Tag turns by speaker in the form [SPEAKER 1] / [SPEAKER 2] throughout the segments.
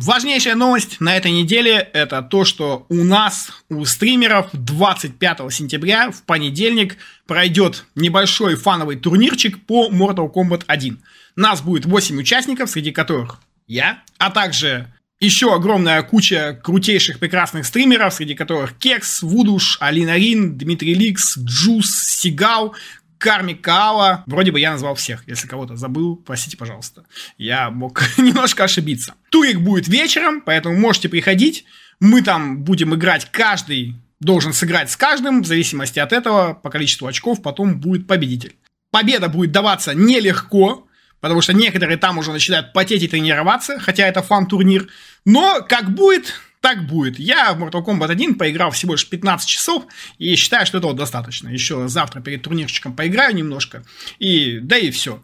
[SPEAKER 1] Важнейшая новость на этой неделе – это то, что у нас, у стримеров 25 сентября в понедельник пройдет небольшой фановый турнирчик по Mortal Kombat 1. Нас будет 8 участников, среди которых я, а также еще огромная куча крутейших прекрасных стримеров, среди которых Кекс, Вудуш, Алина Рин, Дмитрий Ликс, Джус, Сигал, Карми Каала. Вроде бы я назвал всех. Если кого-то забыл, простите, пожалуйста. Я мог немножко ошибиться. Турик будет вечером, поэтому можете приходить. Мы там будем играть каждый должен сыграть с каждым, в зависимости от этого, по количеству очков потом будет победитель. Победа будет даваться нелегко, потому что некоторые там уже начинают потеть и тренироваться, хотя это фан-турнир. Но как будет, так будет. Я в Mortal Kombat 1 поиграл всего лишь 15 часов, и считаю, что этого достаточно. Еще завтра перед турнирчиком поиграю немножко, и да и все.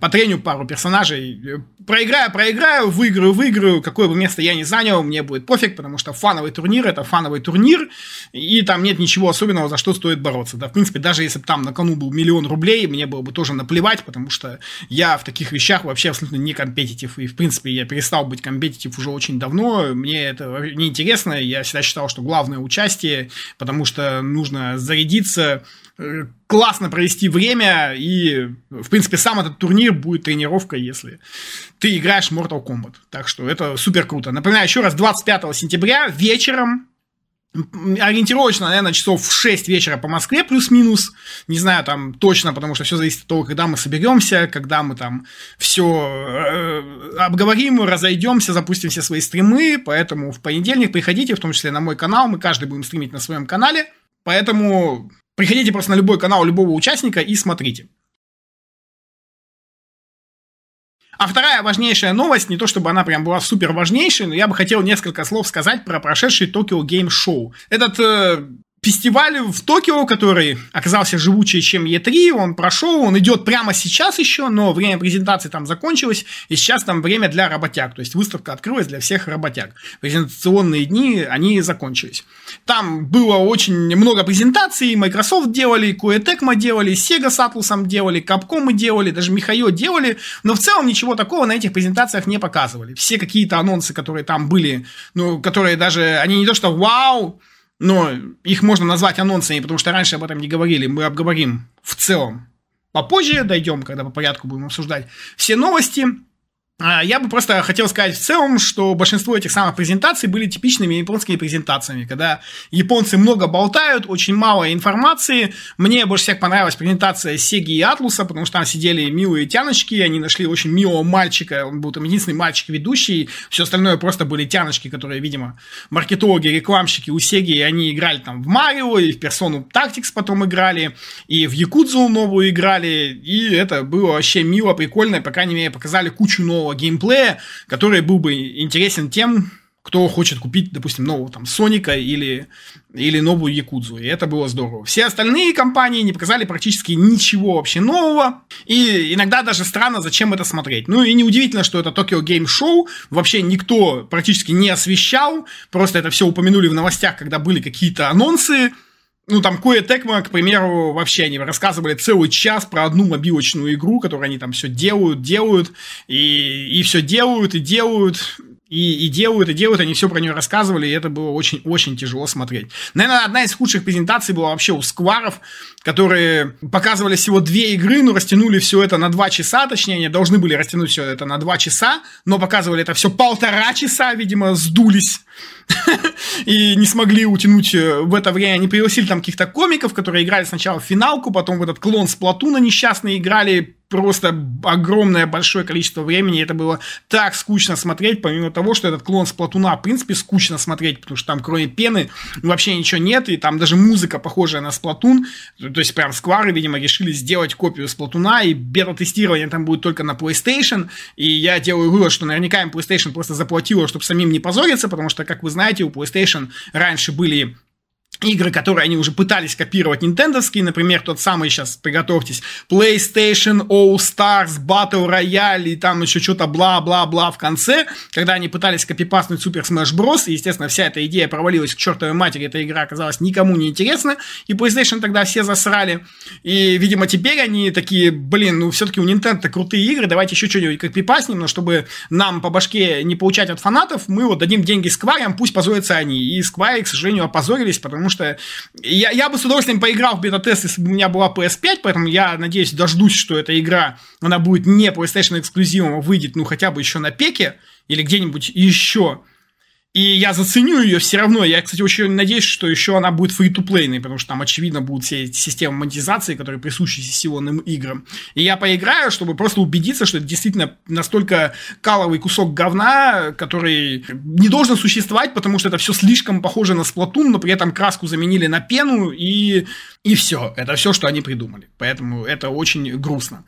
[SPEAKER 1] Потреню пару персонажей. Проиграю, проиграю, выиграю, выиграю. Какое бы место я ни занял, мне будет пофиг, потому что фановый турнир – это фановый турнир, и там нет ничего особенного, за что стоит бороться. Да, в принципе, даже если бы там на кону был миллион рублей, мне было бы тоже наплевать, потому что я в таких вещах вообще абсолютно не компетитив, и, в принципе, я перестал быть компетитив уже очень давно, мне это неинтересно. Я всегда считал, что главное участие, потому что нужно зарядиться, э, классно провести время, и, в принципе, сам этот турнир будет тренировкой, если ты играешь Mortal Kombat. Так что это супер круто. Напоминаю еще раз, 25 сентября вечером ориентировочно, наверное, часов в 6 вечера по Москве плюс-минус. Не знаю там точно, потому что все зависит от того, когда мы соберемся, когда мы там все э, обговорим, разойдемся, запустим все свои стримы. Поэтому в понедельник приходите, в том числе на мой канал. Мы каждый будем стримить на своем канале. Поэтому приходите просто на любой канал любого участника и смотрите. А вторая важнейшая новость, не то чтобы она прям была супер важнейшей, но я бы хотел несколько слов сказать про прошедший Токио Гейм Шоу. Этот э, фестиваль в Токио, который оказался живучее, чем Е3, он прошел, он идет прямо сейчас еще, но время презентации там закончилось, и сейчас там время для работяг, то есть выставка открылась для всех работяг. Презентационные дни, они закончились. Там было очень много презентаций, Microsoft делали, Koei Tecmo делали, Sega с Atlus делали, Capcom делали, даже Михаил делали, но в целом ничего такого на этих презентациях не показывали. Все какие-то анонсы, которые там были, ну, которые даже, они не то что вау, но их можно назвать анонсами, потому что раньше об этом не говорили. Мы обговорим в целом попозже, дойдем, когда по порядку будем обсуждать все новости. А, я бы просто хотел сказать в целом, что большинство этих самых презентаций были типичными японскими презентациями, когда японцы много болтают, очень мало информации. Мне больше всех понравилась презентация Сеги и Атлуса, потому что там сидели милые тяночки, они нашли очень милого мальчика, он был там единственный мальчик-ведущий, все остальное просто были тяночки, которые, видимо, маркетологи, рекламщики у Сеги, и они играли там в Марио, и в Персону Tactics потом играли, и в Якудзу новую играли, и это было вообще мило, прикольно, по крайней мере, показали кучу нового нового геймплея, который был бы интересен тем, кто хочет купить, допустим, нового там Соника или, или новую Якудзу. И это было здорово. Все остальные компании не показали практически ничего вообще нового. И иногда даже странно, зачем это смотреть. Ну и неудивительно, что это Tokyo Game Show. Вообще никто практически не освещал. Просто это все упомянули в новостях, когда были какие-то анонсы ну, там, Кое Текма, к примеру, вообще они рассказывали целый час про одну мобилочную игру, которую они там все делают, делают, и, и все делают, и делают, и, и делают, и делают, они все про нее рассказывали, и это было очень-очень тяжело смотреть. Наверное, одна из худших презентаций была вообще у Скваров, которые показывали всего две игры, но растянули все это на два часа, точнее, они должны были растянуть все это на два часа, но показывали это все полтора часа, видимо, сдулись и не смогли утянуть э, в это время. Они пригласили там каких-то комиков, которые играли сначала в финалку, потом в этот клон с Платуна несчастный играли просто огромное большое количество времени. Это было так скучно смотреть, помимо того, что этот клон с Платуна, в принципе, скучно смотреть, потому что там кроме пены вообще ничего нет, и там даже музыка похожая на Сплатун. То есть прям Сквары, видимо, решили сделать копию Сплатуна, и бета-тестирование там будет только на PlayStation. И я делаю вывод, что наверняка им PlayStation просто заплатила, чтобы самим не позориться, потому что, как вы знаете, у PlayStation раньше были игры, которые они уже пытались копировать нинтендовские, например, тот самый сейчас, приготовьтесь, PlayStation All Stars Battle Royale и там еще что-то бла-бла-бла в конце, когда они пытались копипастнуть Super Smash Bros. И, естественно, вся эта идея провалилась к чертовой матери, эта игра оказалась никому не интересна, и PlayStation тогда все засрали. И, видимо, теперь они такие, блин, ну все-таки у Nintendo крутые игры, давайте еще что-нибудь копипастнем, но чтобы нам по башке не получать от фанатов, мы вот дадим деньги Square, пусть позорятся они. И Square, к сожалению, опозорились, потому что я, я бы с удовольствием поиграл в бета-тест, если бы у меня была PS5, поэтому я надеюсь, дождусь, что эта игра, она будет не PlayStation эксклюзивом, а выйдет, ну, хотя бы еще на пеке или где-нибудь еще. И я заценю ее все равно. Я, кстати, очень надеюсь, что еще она будет free-to-play, потому что там, очевидно, будут все эти системы монетизации, которые присущи сессионным играм. И я поиграю, чтобы просто убедиться, что это действительно настолько каловый кусок говна, который не должен существовать, потому что это все слишком похоже на сплатун, но при этом краску заменили на пену, и и все. Это все, что они придумали. Поэтому это очень грустно.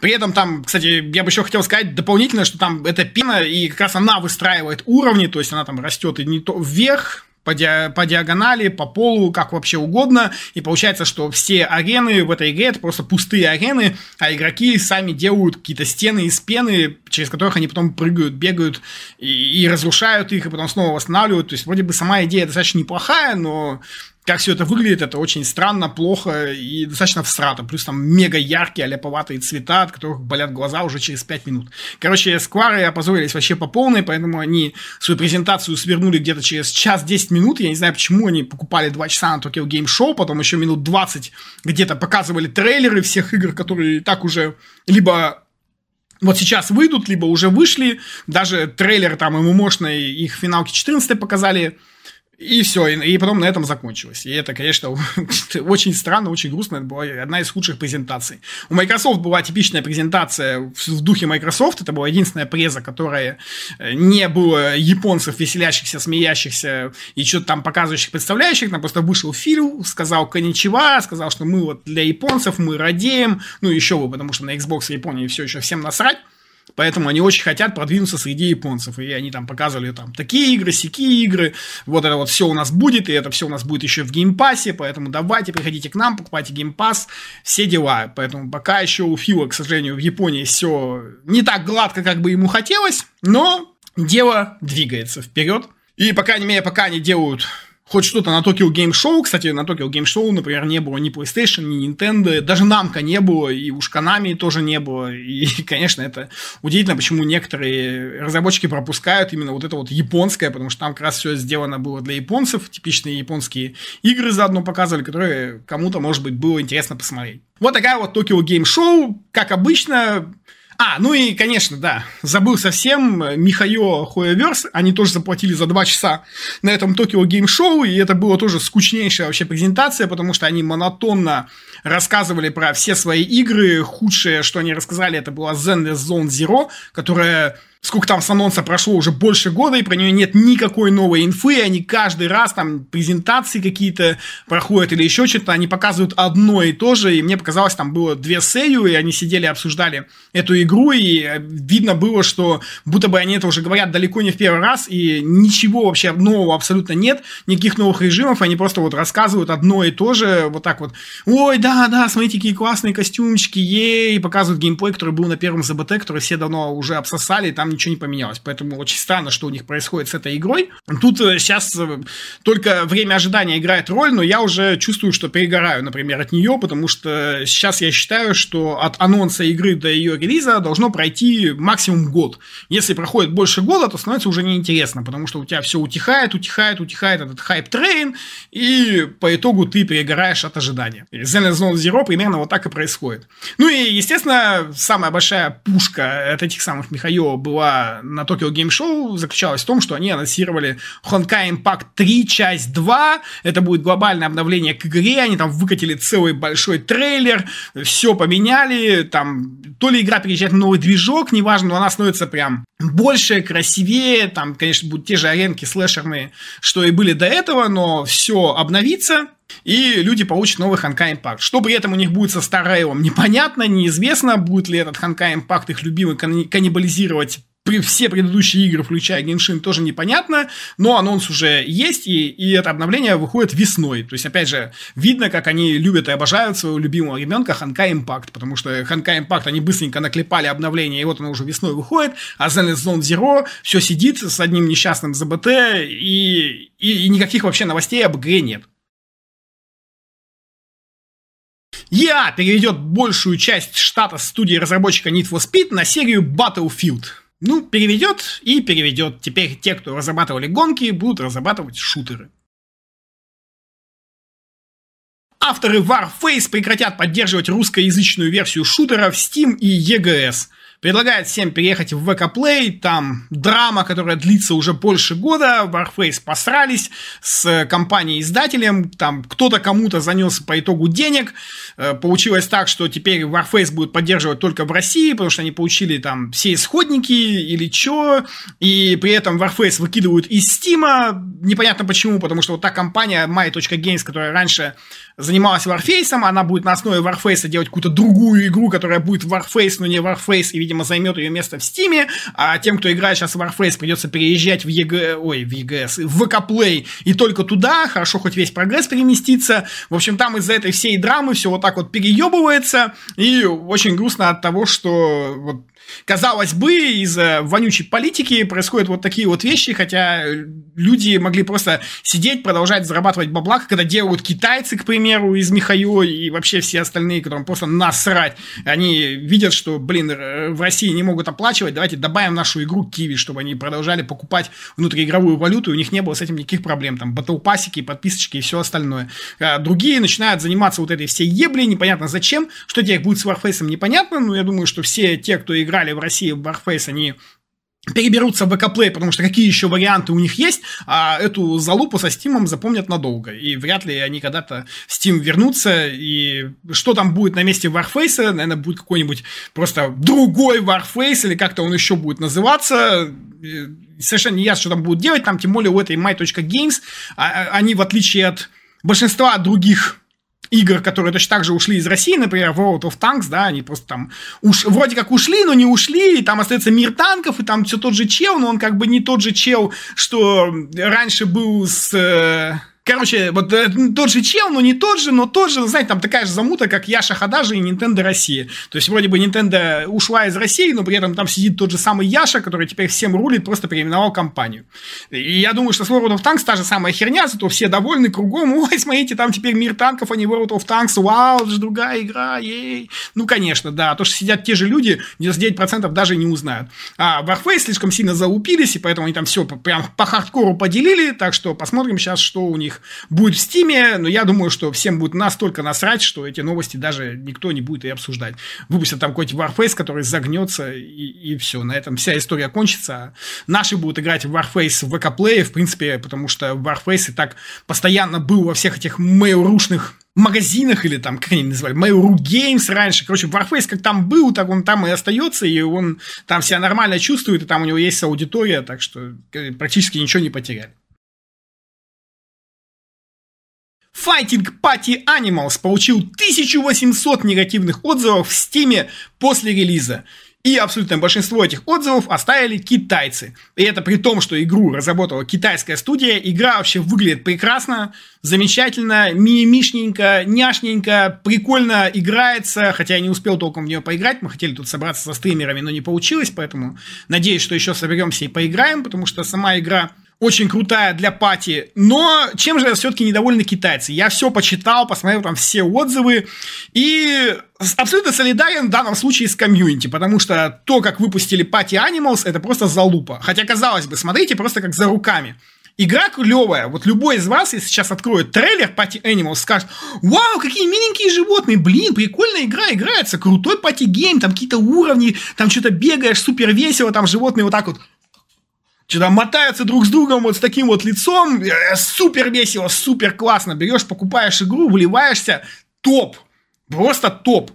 [SPEAKER 1] При этом там, кстати, я бы еще хотел сказать дополнительно, что там эта пена, и как раз она выстраивает уровни, то есть она там растет и не то вверх, по, ди по диагонали, по полу, как вообще угодно. И получается, что все арены в этой игре это просто пустые арены, а игроки сами делают какие-то стены из пены, через которых они потом прыгают, бегают и, и разрушают их, и потом снова восстанавливают. То есть, вроде бы сама идея достаточно неплохая, но как все это выглядит, это очень странно, плохо и достаточно всрато. Плюс там мега яркие, аляповатые цвета, от которых болят глаза уже через 5 минут. Короче, сквары опозорились вообще по полной, поэтому они свою презентацию свернули где-то через час 10 минут. Я не знаю, почему они покупали 2 часа на Tokyo Game Show, потом еще минут 20 где-то показывали трейлеры всех игр, которые так уже либо вот сейчас выйдут, либо уже вышли. Даже трейлер там ему мощный, их финалки 14 показали и все, и, и потом на этом закончилось. И это, конечно, очень странно, очень грустно. Это была одна из худших презентаций. У Microsoft была типичная презентация в духе Microsoft. Это была единственная преза, которая э, не было японцев, веселящихся, смеящихся и что-то там показывающих, представляющих. Там просто вышел Фил, сказал коничева, сказал, что мы вот для японцев, мы радеем. Ну, еще бы, потому что на Xbox Японии все еще всем насрать. Поэтому они очень хотят продвинуться среди японцев. И они там показывали там такие игры, сякие игры. Вот это вот все у нас будет, и это все у нас будет еще в Game Pass'е. Поэтому давайте, приходите к нам, покупайте Game Pass, все дела. Поэтому пока еще у Фила, к сожалению, в Японии все не так гладко, как бы ему хотелось, но дело двигается вперед. И, по крайней мере, пока они делают хоть что-то на Tokyo Game Show. Кстати, на Tokyo Game Show, например, не было ни PlayStation, ни Nintendo, даже Namco не было, и уж Konami тоже не было. И, конечно, это удивительно, почему некоторые разработчики пропускают именно вот это вот японское, потому что там как раз все сделано было для японцев, типичные японские игры заодно показывали, которые кому-то, может быть, было интересно посмотреть. Вот такая вот Tokyo Game Show, как обычно, а, ну и, конечно, да, забыл совсем, Михаил Хуэверс, они тоже заплатили за два часа на этом Токио Гейм Шоу, и это была тоже скучнейшая вообще презентация, потому что они монотонно рассказывали про все свои игры, худшее, что они рассказали, это была Zenless Zone Zero, которая сколько там с анонса прошло, уже больше года, и про нее нет никакой новой инфы, они каждый раз там презентации какие-то проходят или еще что-то, они показывают одно и то же, и мне показалось, там было две сею, и они сидели, обсуждали эту игру, и э, видно было, что будто бы они это уже говорят далеко не в первый раз, и ничего вообще нового абсолютно нет, никаких новых режимов, они просто вот рассказывают одно и то же, вот так вот, ой, да, да, смотрите, какие классные костюмчики, ей, показывают геймплей, который был на первом ЗБТ, который все давно уже обсосали, там ничего не поменялось. Поэтому очень странно, что у них происходит с этой игрой. Тут сейчас э, э, только время ожидания играет роль, но я уже чувствую, что перегораю, например, от нее, потому что сейчас я считаю, что от анонса игры до ее релиза должно пройти максимум год. Если проходит больше года, то становится уже неинтересно, потому что у тебя все утихает, утихает, утихает этот хайп-трейн, и по итогу ты перегораешь от ожидания. Zenless Zone Zero примерно вот так и происходит. Ну и, естественно, самая большая пушка от этих самых Михаила была была на Tokyo Game Show заключалась в том, что они анонсировали Honkai Impact 3, часть 2. Это будет глобальное обновление к игре. Они там выкатили целый большой трейлер, все поменяли. Там то ли игра переезжает на новый движок, неважно, но она становится прям больше, красивее. Там, конечно, будут те же аренки слэшерные, что и были до этого, но все обновится и люди получат новый Ханкай Импакт. Что при этом у них будет со Старрейлом, непонятно, неизвестно, будет ли этот Ханкай Импакт их любимый каннибализировать все предыдущие игры, включая Genshin, тоже непонятно, но анонс уже есть, и, и это обновление выходит весной. То есть, опять же, видно, как они любят и обожают своего любимого ребенка Ханка Impact, потому что Ханка Impact они быстренько наклепали обновление, и вот оно уже весной выходит, а Zenless Zone Zero все сидит с одним несчастным ЗБТ, и, и, и никаких вообще новостей об игре нет. EA переведет большую часть штата студии разработчика Need for Speed на серию Battlefield. Ну, переведет и переведет. Теперь те, кто разрабатывали гонки, будут разрабатывать шутеры. Авторы Warface прекратят поддерживать русскоязычную версию шутера в Steam и EGS – Предлагает всем переехать в VK Play, там драма, которая длится уже больше года, Warface посрались с компанией-издателем, там кто-то кому-то занес по итогу денег, э, получилось так, что теперь Warface будет поддерживать только в России, потому что они получили там все исходники или что, и при этом Warface выкидывают из Steam, непонятно почему, потому что вот та компания My.Games, которая раньше занималась Warface, она будет на основе Warface делать какую-то другую игру, которая будет Warface, но не Warface, и, видимо, займет ее место в Steam, а тем, кто играет сейчас в Warface, придется переезжать в EG... Ой, в EGS, в VK Play, и только туда, хорошо, хоть весь прогресс переместится. В общем, там из-за этой всей драмы все вот так вот переебывается, и очень грустно от того, что вот Казалось бы, из-за вонючей политики происходят вот такие вот вещи, хотя люди могли просто сидеть, продолжать зарабатывать бабла, когда делают китайцы, к примеру, из Михаила и вообще все остальные, которым просто насрать. Они видят, что, блин, в России не могут оплачивать, давайте добавим нашу игру Киви, чтобы они продолжали покупать внутриигровую валюту, и у них не было с этим никаких проблем, там, батлпасики, подписочки и все остальное. А другие начинают заниматься вот этой всей еблей, непонятно зачем, что теперь будет с Warface, непонятно, но я думаю, что все те, кто играет играли в России в Warface, они переберутся в ВК потому что какие еще варианты у них есть, а эту залупу со Steam запомнят надолго. И вряд ли они когда-то в Steam вернутся. И что там будет на месте Warface, наверное, будет какой-нибудь просто другой Warface, или как-то он еще будет называться. Совершенно не ясно, что там будут делать. Там, тем более, у этой my.games, а, а, они, в отличие от большинства других игр, которые точно так же ушли из России, например, World of Tanks, да, они просто там уж, вроде как ушли, но не ушли, и там остается мир танков, и там все тот же чел, но он как бы не тот же чел, что раньше был с... Э, Короче, вот э, тот же чел, но не тот же, но тот же, знаете, там такая же замута, как Яша Хадажи и Nintendo Россия. То есть, вроде бы Nintendo ушла из России, но при этом там сидит тот же самый Яша, который теперь всем рулит, просто переименовал компанию. И я думаю, что с World of Tanks та же самая херня, зато все довольны кругом. Ой, смотрите, там теперь мир танков, а не World of Tanks. Вау, это же другая игра, ей. Ну, конечно, да. То, что сидят те же люди, 99% даже не узнают. А Warface слишком сильно залупились, и поэтому они там все прям по хардкору поделили. Так что посмотрим сейчас, что у них них будет в Стиме, но я думаю, что всем будет настолько насрать, что эти новости даже никто не будет и обсуждать. Выпустят там какой-нибудь Warface, который загнется, и, и все, на этом вся история кончится. Наши будут играть в Warface в ВК-плее, в принципе, потому что Warface и так постоянно был во всех этих мейлрушных магазинах или там, как они называли, Mail.ru Games раньше. Короче, Warface как там был, так он там и остается, и он там себя нормально чувствует, и там у него есть аудитория, так что э, практически ничего не потеряли. Fighting Party Animals получил 1800 негативных отзывов в Steam после релиза. И абсолютное большинство этих отзывов оставили китайцы. И это при том, что игру разработала китайская студия. Игра вообще выглядит прекрасно, замечательно, мимишненько, няшненько, прикольно играется. Хотя я не успел толком в нее поиграть. Мы хотели тут собраться со стримерами, но не получилось. Поэтому надеюсь, что еще соберемся и поиграем, потому что сама игра очень крутая для пати. Но чем же все-таки недовольны китайцы? Я все почитал, посмотрел там все отзывы и абсолютно солидарен в данном случае с комьюнити, потому что то, как выпустили Party Animals, это просто залупа. Хотя, казалось бы, смотрите просто как за руками. Игра клевая. Вот любой из вас, если сейчас откроет трейлер Party Animals, скажет, вау, какие миленькие животные, блин, прикольная игра играется, крутой party game, там какие-то уровни, там что-то бегаешь, супер весело, там животные вот так вот что-то мотаются друг с другом вот с таким вот лицом, э, супер весело, супер классно, берешь, покупаешь игру, вливаешься, топ, просто топ.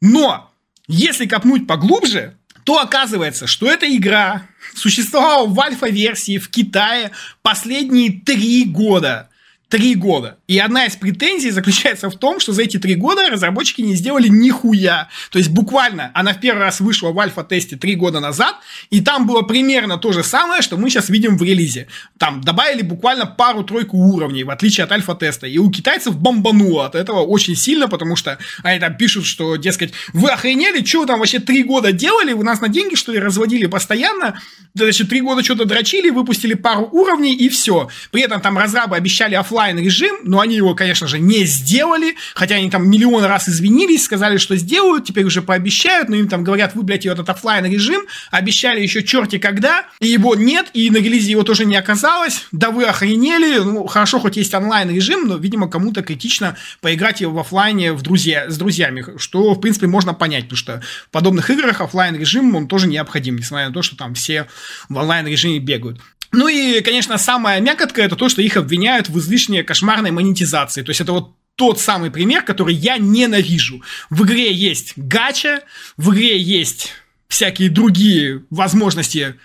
[SPEAKER 1] Но, если копнуть поглубже, то оказывается, что эта игра существовала в альфа-версии в Китае последние три года. Три года. И одна из претензий заключается в том, что за эти три года разработчики не сделали нихуя. То есть буквально она в первый раз вышла в альфа-тесте три года назад, и там было примерно то же самое, что мы сейчас видим в релизе. Там добавили буквально пару-тройку уровней, в отличие от альфа-теста. И у китайцев бомбануло от этого очень сильно, потому что они там пишут, что, дескать, вы охренели, что вы там вообще три года делали, вы нас на деньги, что ли, разводили постоянно, значит, три года что-то дрочили, выпустили пару уровней, и все. При этом там разрабы обещали офлайн офлайн режим, но они его, конечно же, не сделали, хотя они там миллион раз извинились, сказали, что сделают, теперь уже пообещают, но им там говорят, вы, блядь, этот офлайн режим, обещали еще черти когда, и его нет, и на релизе его тоже не оказалось, да вы охренели, ну, хорошо, хоть есть онлайн режим, но, видимо, кому-то критично поиграть его в офлайне в друзья, с друзьями, что, в принципе, можно понять, потому что в подобных играх офлайн режим, он тоже необходим, несмотря на то, что там все в онлайн режиме бегают. Ну и, конечно, самая мякотка это то, что их обвиняют в излишней кошмарной монетизации. То есть это вот тот самый пример, который я ненавижу. В игре есть гача, в игре есть всякие другие возможности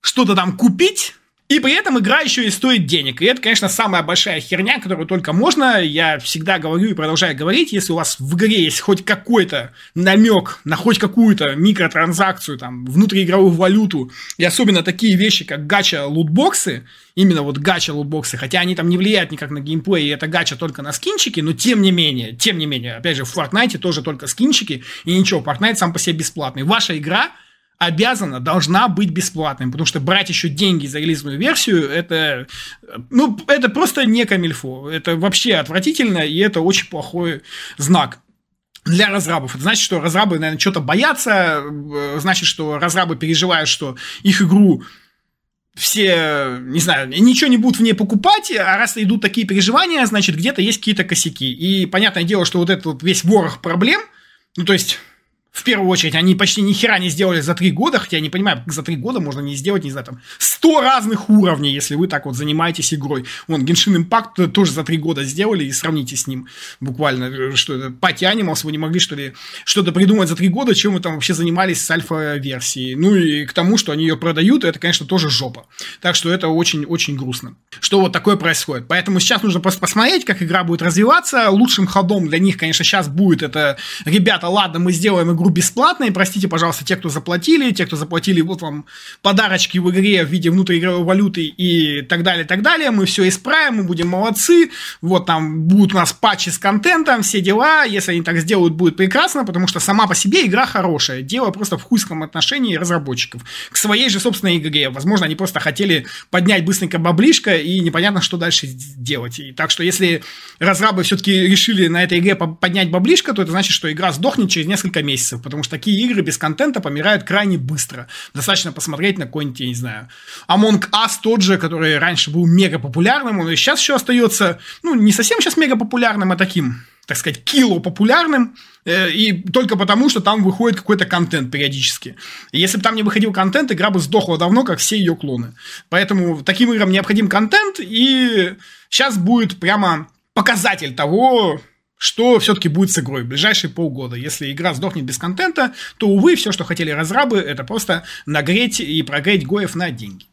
[SPEAKER 1] что-то там купить, и при этом игра еще и стоит денег. И это, конечно, самая большая херня, которую только можно. Я всегда говорю и продолжаю говорить, если у вас в игре есть хоть какой-то намек на хоть какую-то микротранзакцию, там, внутриигровую валюту, и особенно такие вещи, как гача лутбоксы, именно вот гача лутбоксы, хотя они там не влияют никак на геймплей, и это гача только на скинчики, но тем не менее, тем не менее, опять же, в Fortnite тоже только скинчики, и ничего, Fortnite сам по себе бесплатный. Ваша игра – обязана, должна быть бесплатной, потому что брать еще деньги за релизную версию, это, ну, это просто не камильфо, это вообще отвратительно, и это очень плохой знак для разрабов. Это значит, что разрабы, наверное, что-то боятся, э, значит, что разрабы переживают, что их игру все, не знаю, ничего не будут в ней покупать, а раз идут такие переживания, значит, где-то есть какие-то косяки. И понятное дело, что вот этот вот весь ворох проблем, ну, то есть, в первую очередь, они почти ни хера не сделали за три года, хотя я не понимаю, за три года можно не сделать, не знаю, там, сто разных уровней, если вы так вот занимаетесь игрой. Вон, Genshin Impact тоже за три года сделали, и сравните с ним буквально, что это, Party Animals, вы не могли, что ли, что-то придумать за три года, чем вы там вообще занимались с альфа-версией. Ну, и к тому, что они ее продают, это, конечно, тоже жопа. Так что это очень-очень грустно, что вот такое происходит. Поэтому сейчас нужно просто посмотреть, как игра будет развиваться. Лучшим ходом для них, конечно, сейчас будет это, ребята, ладно, мы сделаем игру игру бесплатной. Простите, пожалуйста, те, кто заплатили, те, кто заплатили, вот вам подарочки в игре в виде внутриигровой валюты и так далее, так далее. Мы все исправим, мы будем молодцы. Вот там будут у нас патчи с контентом, все дела. Если они так сделают, будет прекрасно, потому что сама по себе игра хорошая. Дело просто в хуйском отношении разработчиков к своей же собственной игре. Возможно, они просто хотели поднять быстренько баблишко и непонятно, что дальше делать. И так что, если разрабы все-таки решили на этой игре поднять баблишко, то это значит, что игра сдохнет через несколько месяцев месяцев, потому что такие игры без контента помирают крайне быстро. Достаточно посмотреть на какой-нибудь, я не знаю, Among Us тот же, который раньше был мега популярным, он и сейчас еще остается, ну, не совсем сейчас мега популярным, а таким, так сказать, кило популярным, э, и только потому, что там выходит какой-то контент периодически. И если бы там не выходил контент, игра бы сдохла давно, как все ее клоны. Поэтому таким играм необходим контент, и сейчас будет прямо показатель того, что все-таки будет с игрой в ближайшие полгода. Если игра сдохнет без контента, то, увы, все, что хотели разрабы, это просто нагреть и прогреть Гоев на деньги.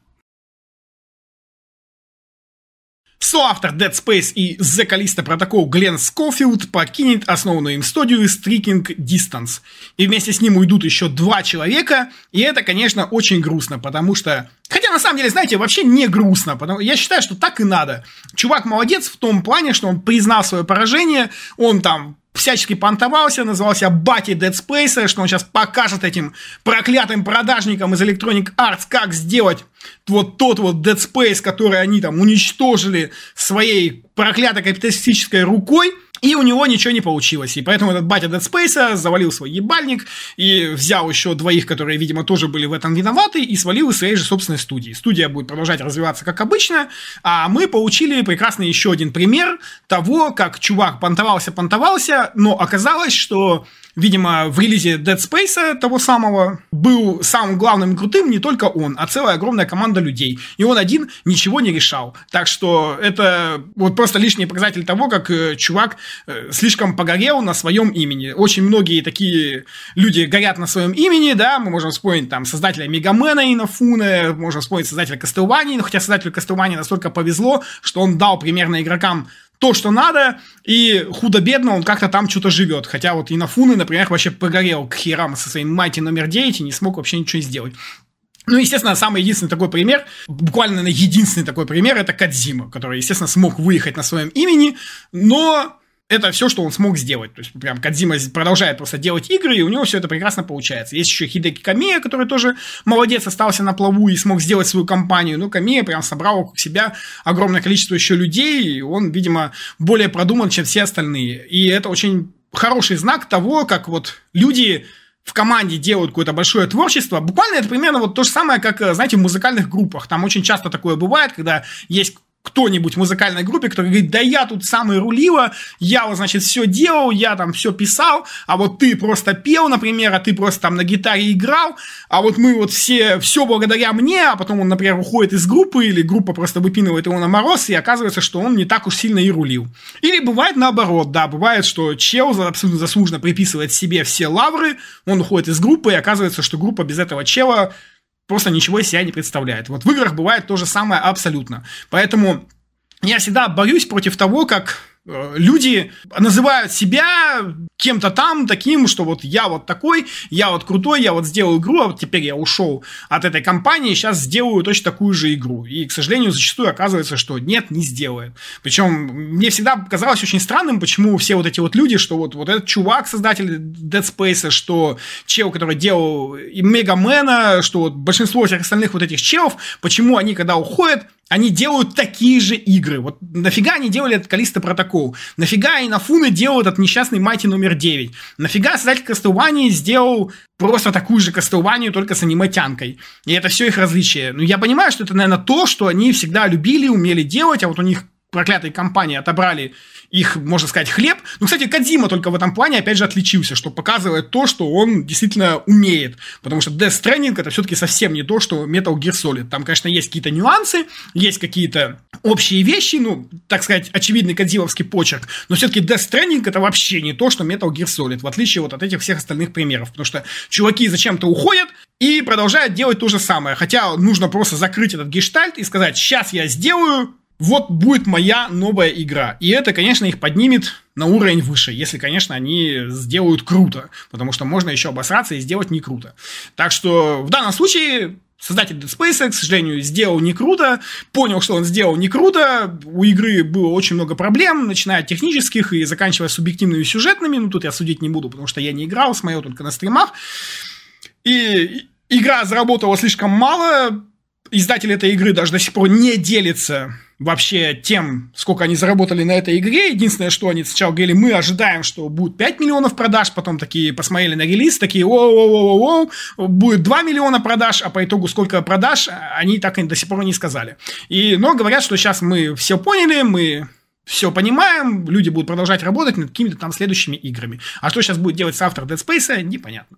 [SPEAKER 1] Соавтор Dead Space и The Callisto Глен Скофилд покинет основанную им студию Streaking Distance. И вместе с ним уйдут еще два человека, и это, конечно, очень грустно, потому что... Хотя, на самом деле, знаете, вообще не грустно, потому я считаю, что так и надо. Чувак молодец в том плане, что он признал свое поражение, он там всячески понтовался, назывался Бати Dead Space, что он сейчас покажет этим проклятым продажникам из Electronic Arts, как сделать вот тот вот Dead Space, который они там уничтожили своей проклятой капиталистической рукой – и у него ничего не получилось. И поэтому этот батя Dead Space завалил свой ебальник и взял еще двоих, которые, видимо, тоже были в этом виноваты, и свалил из своей же собственной студии. Студия будет продолжать развиваться как обычно, а мы получили прекрасный еще один пример того, как чувак понтовался-понтовался, но оказалось, что видимо, в релизе Dead Space того самого был самым главным и крутым не только он, а целая огромная команда людей. И он один ничего не решал. Так что это вот просто лишний показатель того, как э, чувак э, слишком погорел на своем имени. Очень многие такие люди горят на своем имени, да, мы можем вспомнить там создателя Мегамена и Нафуна, можем вспомнить создателя Кастелвании, хотя создателю Кастелвании настолько повезло, что он дал примерно игрокам то, что надо, и худо-бедно он как-то там что-то живет. Хотя вот Инафуны, например, вообще погорел к херам со своим Майти номер 9 и не смог вообще ничего сделать. Ну, естественно, самый единственный такой пример, буквально единственный такой пример, это Кадзима, который, естественно, смог выехать на своем имени, но это все, что он смог сделать. То есть, прям Кадзима продолжает просто делать игры, и у него все это прекрасно получается. Есть еще Хидеки Камия, который тоже молодец, остался на плаву и смог сделать свою компанию. Ну, Камия прям собрал вокруг себя огромное количество еще людей, и он, видимо, более продуман, чем все остальные. И это очень хороший знак того, как вот люди в команде делают какое-то большое творчество, буквально это примерно вот то же самое, как, знаете, в музыкальных группах. Там очень часто такое бывает, когда есть кто-нибудь в музыкальной группе, который говорит, да я тут самый рулива, я вот, значит, все делал, я там все писал, а вот ты просто пел, например, а ты просто там на гитаре играл, а вот мы вот все, все благодаря мне, а потом он, например, уходит из группы, или группа просто выпинывает его на мороз, и оказывается, что он не так уж сильно и рулил. Или бывает наоборот, да, бывает, что чел абсолютно заслуженно приписывает себе все лавры, он уходит из группы, и оказывается, что группа без этого чела просто ничего из себя не представляет. Вот в играх бывает то же самое абсолютно. Поэтому я всегда борюсь против того, как люди называют себя кем-то там таким, что вот я вот такой, я вот крутой, я вот сделал игру, а вот теперь я ушел от этой компании, сейчас сделаю точно такую же игру. И, к сожалению, зачастую оказывается, что нет, не сделает. Причем мне всегда казалось очень странным, почему все вот эти вот люди, что вот, вот этот чувак, создатель Dead Space, что чел, который делал и Мегамена, что вот большинство всех остальных вот этих челов, почему они, когда уходят, они делают такие же игры. Вот нафига они делали этот Калиста протокол? Нафига и на Фуны делают этот несчастный Майти номер 9? Нафига создатель Кастелвании сделал просто такую же Кастелванию, только с аниметянкой? И это все их различие. Ну, я понимаю, что это, наверное, то, что они всегда любили, умели делать, а вот у них проклятые компании отобрали их, можно сказать, хлеб. Ну, кстати, Кадима только в этом плане, опять же, отличился, что показывает то, что он действительно умеет. Потому что Death Stranding это все-таки совсем не то, что Metal Gear Solid. Там, конечно, есть какие-то нюансы, есть какие-то общие вещи, ну, так сказать, очевидный кадзимовский почерк, но все-таки Death Stranding это вообще не то, что Metal Gear Solid, в отличие вот от этих всех остальных примеров. Потому что чуваки зачем-то уходят, и продолжают делать то же самое. Хотя нужно просто закрыть этот гештальт и сказать, сейчас я сделаю вот будет моя новая игра. И это, конечно, их поднимет на уровень выше, если, конечно, они сделают круто. Потому что можно еще обосраться и сделать не круто. Так что в данном случае создатель Dead Space, к сожалению, сделал не круто, понял, что он сделал не круто, у игры было очень много проблем, начиная от технических и заканчивая субъективными сюжетными, ну тут я судить не буду, потому что я не играл, смотрел только на стримах, и игра заработала слишком мало, издатель этой игры даже до сих пор не делится вообще тем, сколько они заработали на этой игре. Единственное, что они сначала говорили, мы ожидаем, что будет 5 миллионов продаж, потом такие посмотрели на релиз, такие, о-о-о-о-о, будет 2 миллиона продаж, а по итогу сколько продаж, они так и до сих пор не сказали. И, но говорят, что сейчас мы все поняли, мы все понимаем, люди будут продолжать работать над какими-то там следующими играми. А что сейчас будет делать автор Dead Space, непонятно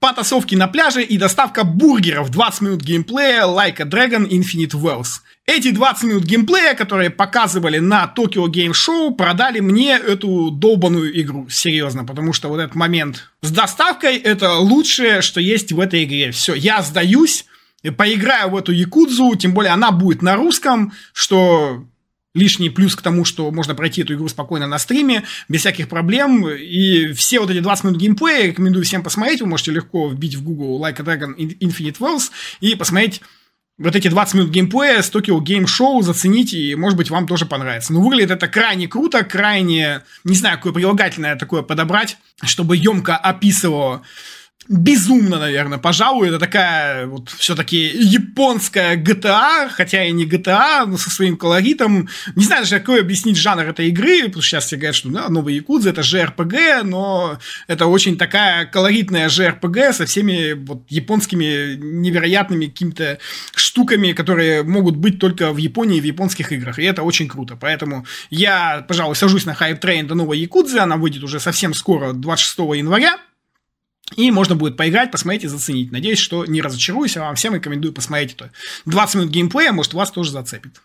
[SPEAKER 1] потасовки на пляже и доставка бургеров, 20 минут геймплея Like a Dragon Infinite Wells. Эти 20 минут геймплея, которые показывали на Tokyo Game Show, продали мне эту долбанную игру. Серьезно, потому что вот этот момент с доставкой это лучшее, что есть в этой игре. Все, я сдаюсь, поиграю в эту Якудзу, тем более она будет на русском, что лишний плюс к тому, что можно пройти эту игру спокойно на стриме, без всяких проблем. И все вот эти 20 минут геймплея рекомендую всем посмотреть. Вы можете легко вбить в Google Like a Dragon Infinite Wells и посмотреть вот эти 20 минут геймплея с Tokyo Game Show заценить, и, может быть, вам тоже понравится. Но выглядит это крайне круто, крайне, не знаю, какое прилагательное такое подобрать, чтобы емко описывало безумно, наверное, пожалуй. Это такая вот все-таки японская GTA, хотя и не GTA, но со своим колоритом. Не знаю даже, какой объяснить жанр этой игры, потому что сейчас все говорят, что да, новый Якудза это JRPG, но это очень такая колоритная JRPG со всеми вот японскими невероятными какими-то штуками, которые могут быть только в Японии в японских играх. И это очень круто. Поэтому я, пожалуй, сажусь на hype train до новой Якудзы. Она выйдет уже совсем скоро, 26 января. И можно будет поиграть, посмотреть и заценить. Надеюсь, что не разочаруюсь, а вам всем рекомендую посмотреть это. 20 минут геймплея, может, вас тоже зацепит.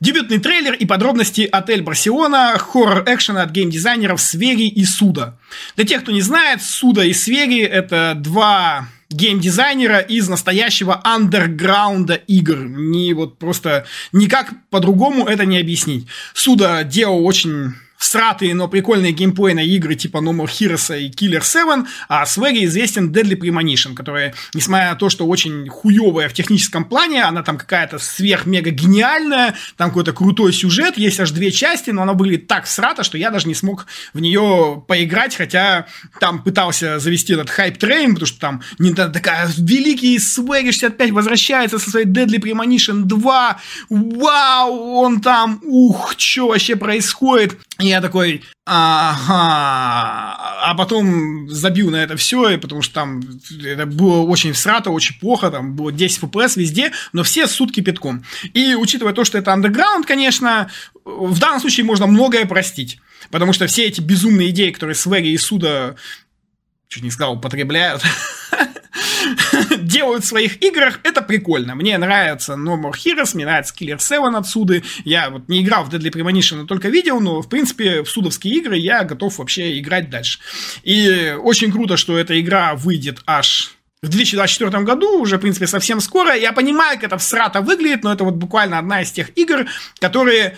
[SPEAKER 1] Дебютный трейлер и подробности «Отель Барселона», хоррор-экшена от геймдизайнеров Свери и Суда. Для тех, кто не знает, Суда и Свери – это два геймдизайнера из настоящего андерграунда игр. Не вот просто никак по-другому это не объяснить. Суда делал очень сратые, но прикольные геймплейные игры типа No More Heroes и Killer 7, а Свеги известен Deadly Premonition, которая, несмотря на то, что очень хуевая в техническом плане, она там какая-то сверх-мега гениальная, там какой-то крутой сюжет, есть аж две части, но она выглядит так срата, что я даже не смог в нее поиграть, хотя там пытался завести этот hype train, потому что там Nintendo такая, великий Swery65 возвращается со своей Deadly Premonition 2, вау, он там, ух, что вообще происходит? Я такой, ага, а потом забил на это все, потому что там это было очень всрато, очень плохо, там было 10 FPS везде, но все сутки пятком. И учитывая то, что это андеграунд, конечно, в данном случае можно многое простить. Потому что все эти безумные идеи, которые Свери и Суда, чуть не сказал, употребляют, делают в своих играх, это прикольно. Мне нравится No More Heroes, мне нравится Killer 7 отсюда. Я вот не играл в Deadly Premonition, но только видел, но, в принципе, в судовские игры я готов вообще играть дальше. И очень круто, что эта игра выйдет аж в 2024 году, уже, в принципе, совсем скоро. Я понимаю, как это всрато выглядит, но это вот буквально одна из тех игр, которые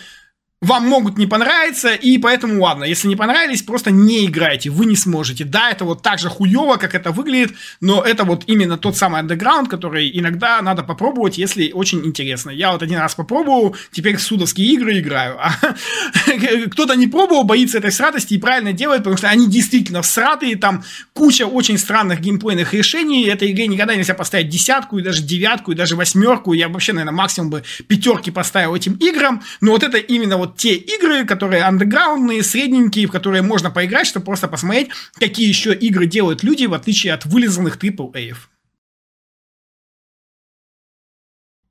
[SPEAKER 1] вам могут не понравиться, и поэтому ладно, если не понравились, просто не играйте, вы не сможете. Да, это вот так же хуево, как это выглядит, но это вот именно тот самый андеграунд, который иногда надо попробовать, если очень интересно. Я вот один раз попробовал, теперь судовские игры играю. А кто-то не пробовал, боится этой сратости и правильно делает, потому что они действительно всратые, там куча очень странных геймплейных решений, этой игре никогда нельзя поставить десятку, и даже девятку, и даже восьмерку, я вообще, наверное, максимум бы пятерки поставил этим играм, но вот это именно вот вот те игры, которые андеграундные, средненькие, в которые можно поиграть, чтобы просто посмотреть, какие еще игры делают люди, в отличие от вылизанных AAA.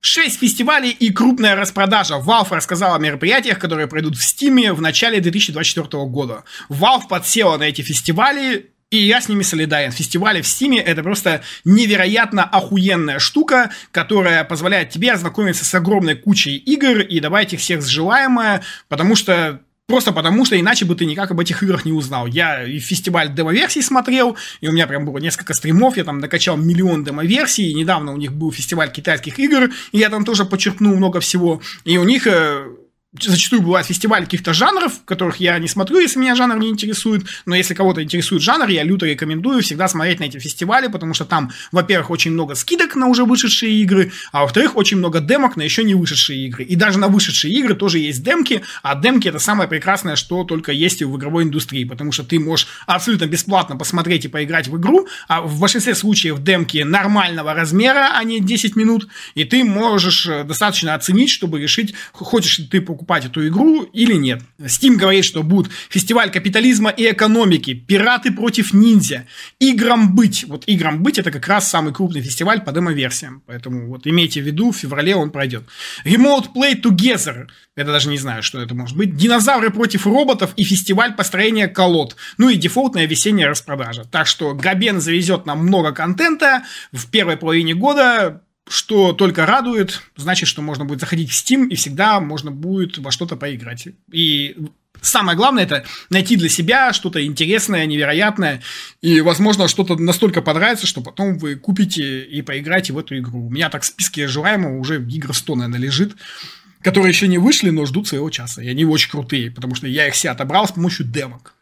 [SPEAKER 1] Шесть фестивалей и крупная распродажа. Valve рассказала о мероприятиях, которые пройдут в Steam в начале 2024 года. Valve подсела на эти фестивали и я с ними солидарен. Фестивали в Стиме это просто невероятно охуенная штука, которая позволяет тебе ознакомиться с огромной кучей игр и давать их всех желаемое, потому что Просто потому, что иначе бы ты никак об этих играх не узнал. Я и фестиваль демо-версий смотрел, и у меня прям было несколько стримов, я там накачал миллион демо-версий, недавно у них был фестиваль китайских игр, и я там тоже подчеркнул много всего. И у них э, зачастую бывают фестивали каких-то жанров, которых я не смотрю, если меня жанр не интересует, но если кого-то интересует жанр, я люто рекомендую всегда смотреть на эти фестивали, потому что там, во-первых, очень много скидок на уже вышедшие игры, а во-вторых, очень много демок на еще не вышедшие игры. И даже на вышедшие игры тоже есть демки, а демки это самое прекрасное, что только есть в игровой индустрии, потому что ты можешь абсолютно бесплатно посмотреть и поиграть в игру, а в большинстве случаев демки нормального размера, а не 10 минут, и ты можешь э, достаточно оценить, чтобы решить, хочешь ли ты покупать покупать эту игру или нет. Steam говорит, что будет фестиваль капитализма и экономики, пираты против ниндзя, играм быть. Вот играм быть это как раз самый крупный фестиваль по демо-версиям. Поэтому вот имейте в виду, в феврале он пройдет. Remote Play Together. Это даже не знаю, что это может быть. Динозавры против роботов и фестиваль построения колод. Ну и дефолтная весенняя распродажа. Так что Габен завезет нам много контента в первой половине года что только радует, значит, что можно будет заходить в Steam, и всегда можно будет во что-то поиграть. И самое главное это найти для себя что-то интересное, невероятное, и, возможно, что-то настолько понравится, что потом вы купите и поиграете в эту игру. У меня так в списке желаемого уже игр 100, наверное, лежит, которые еще не вышли, но ждут своего часа. И они очень крутые, потому что я их все отобрал с помощью демок.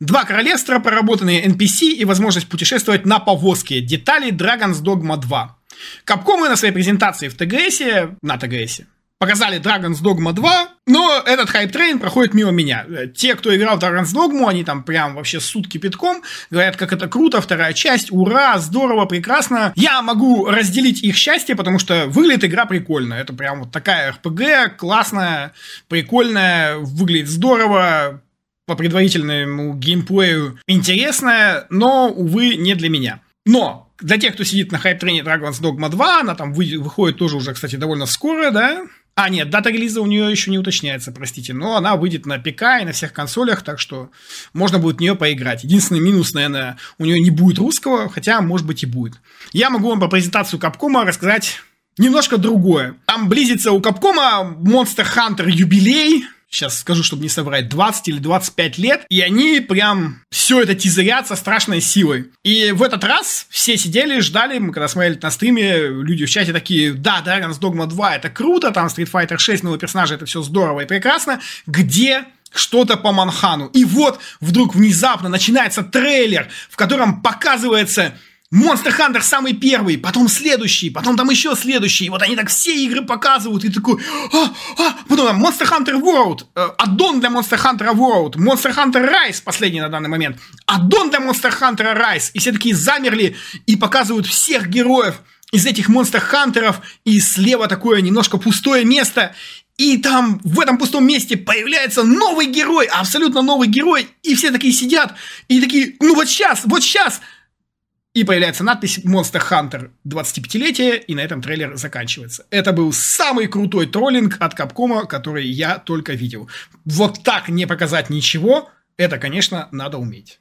[SPEAKER 1] Два королевства, проработанные NPC и возможность путешествовать на повозке. Детали Dragon's Dogma 2. Капкомы на своей презентации в ТГС, на ТГС, показали Dragon's Dogma 2, но этот hype train проходит мимо меня. Те, кто играл в Dragon's Dogma, они там прям вообще сутки питком, говорят, как это круто, вторая часть, ура, здорово, прекрасно. Я могу разделить их счастье, потому что выглядит игра прикольно. Это прям вот такая RPG, классная, прикольная, выглядит здорово, по предварительному геймплею интересная, но, увы, не для меня. Но для тех, кто сидит на хайп-трене Dragon's Dogma 2, она там вы, выходит тоже уже, кстати, довольно скоро, да? А, нет, дата релиза у нее еще не уточняется, простите. Но она выйдет на ПК и на всех консолях, так что можно будет в нее поиграть. Единственный минус, наверное, у нее не будет русского, хотя, может быть, и будет. Я могу вам по презентацию Капкома рассказать немножко другое. Там близится у Капкома Monster Hunter юбилей, сейчас скажу, чтобы не соврать, 20 или 25 лет, и они прям все это тизерят со страшной силой. И в этот раз все сидели, ждали, мы когда смотрели на стриме, люди в чате такие, да, Dragon's Dogma 2 это круто, там Street Fighter 6, новый персонаж, это все здорово и прекрасно. Где что-то по Манхану. И вот вдруг внезапно начинается трейлер, в котором показывается Monster Hunter самый первый, потом следующий, потом там еще следующий. Вот они так все игры показывают, и такой, а, а, потом там Monster Hunter World, э, аддон для Monster Hunter World, Monster Hunter Rise, последний на данный момент, аддон для Monster Hunter Rise. И все такие замерли и показывают всех героев из этих Monster Хантеров, и слева такое немножко пустое место, и там в этом пустом месте появляется новый герой, абсолютно новый герой, и все такие сидят, и такие, ну вот сейчас, вот сейчас, и появляется надпись Monster Hunter 25-летие, и на этом трейлер заканчивается. Это был самый крутой троллинг от Капкома, который я только видел. Вот так не показать ничего, это, конечно, надо уметь.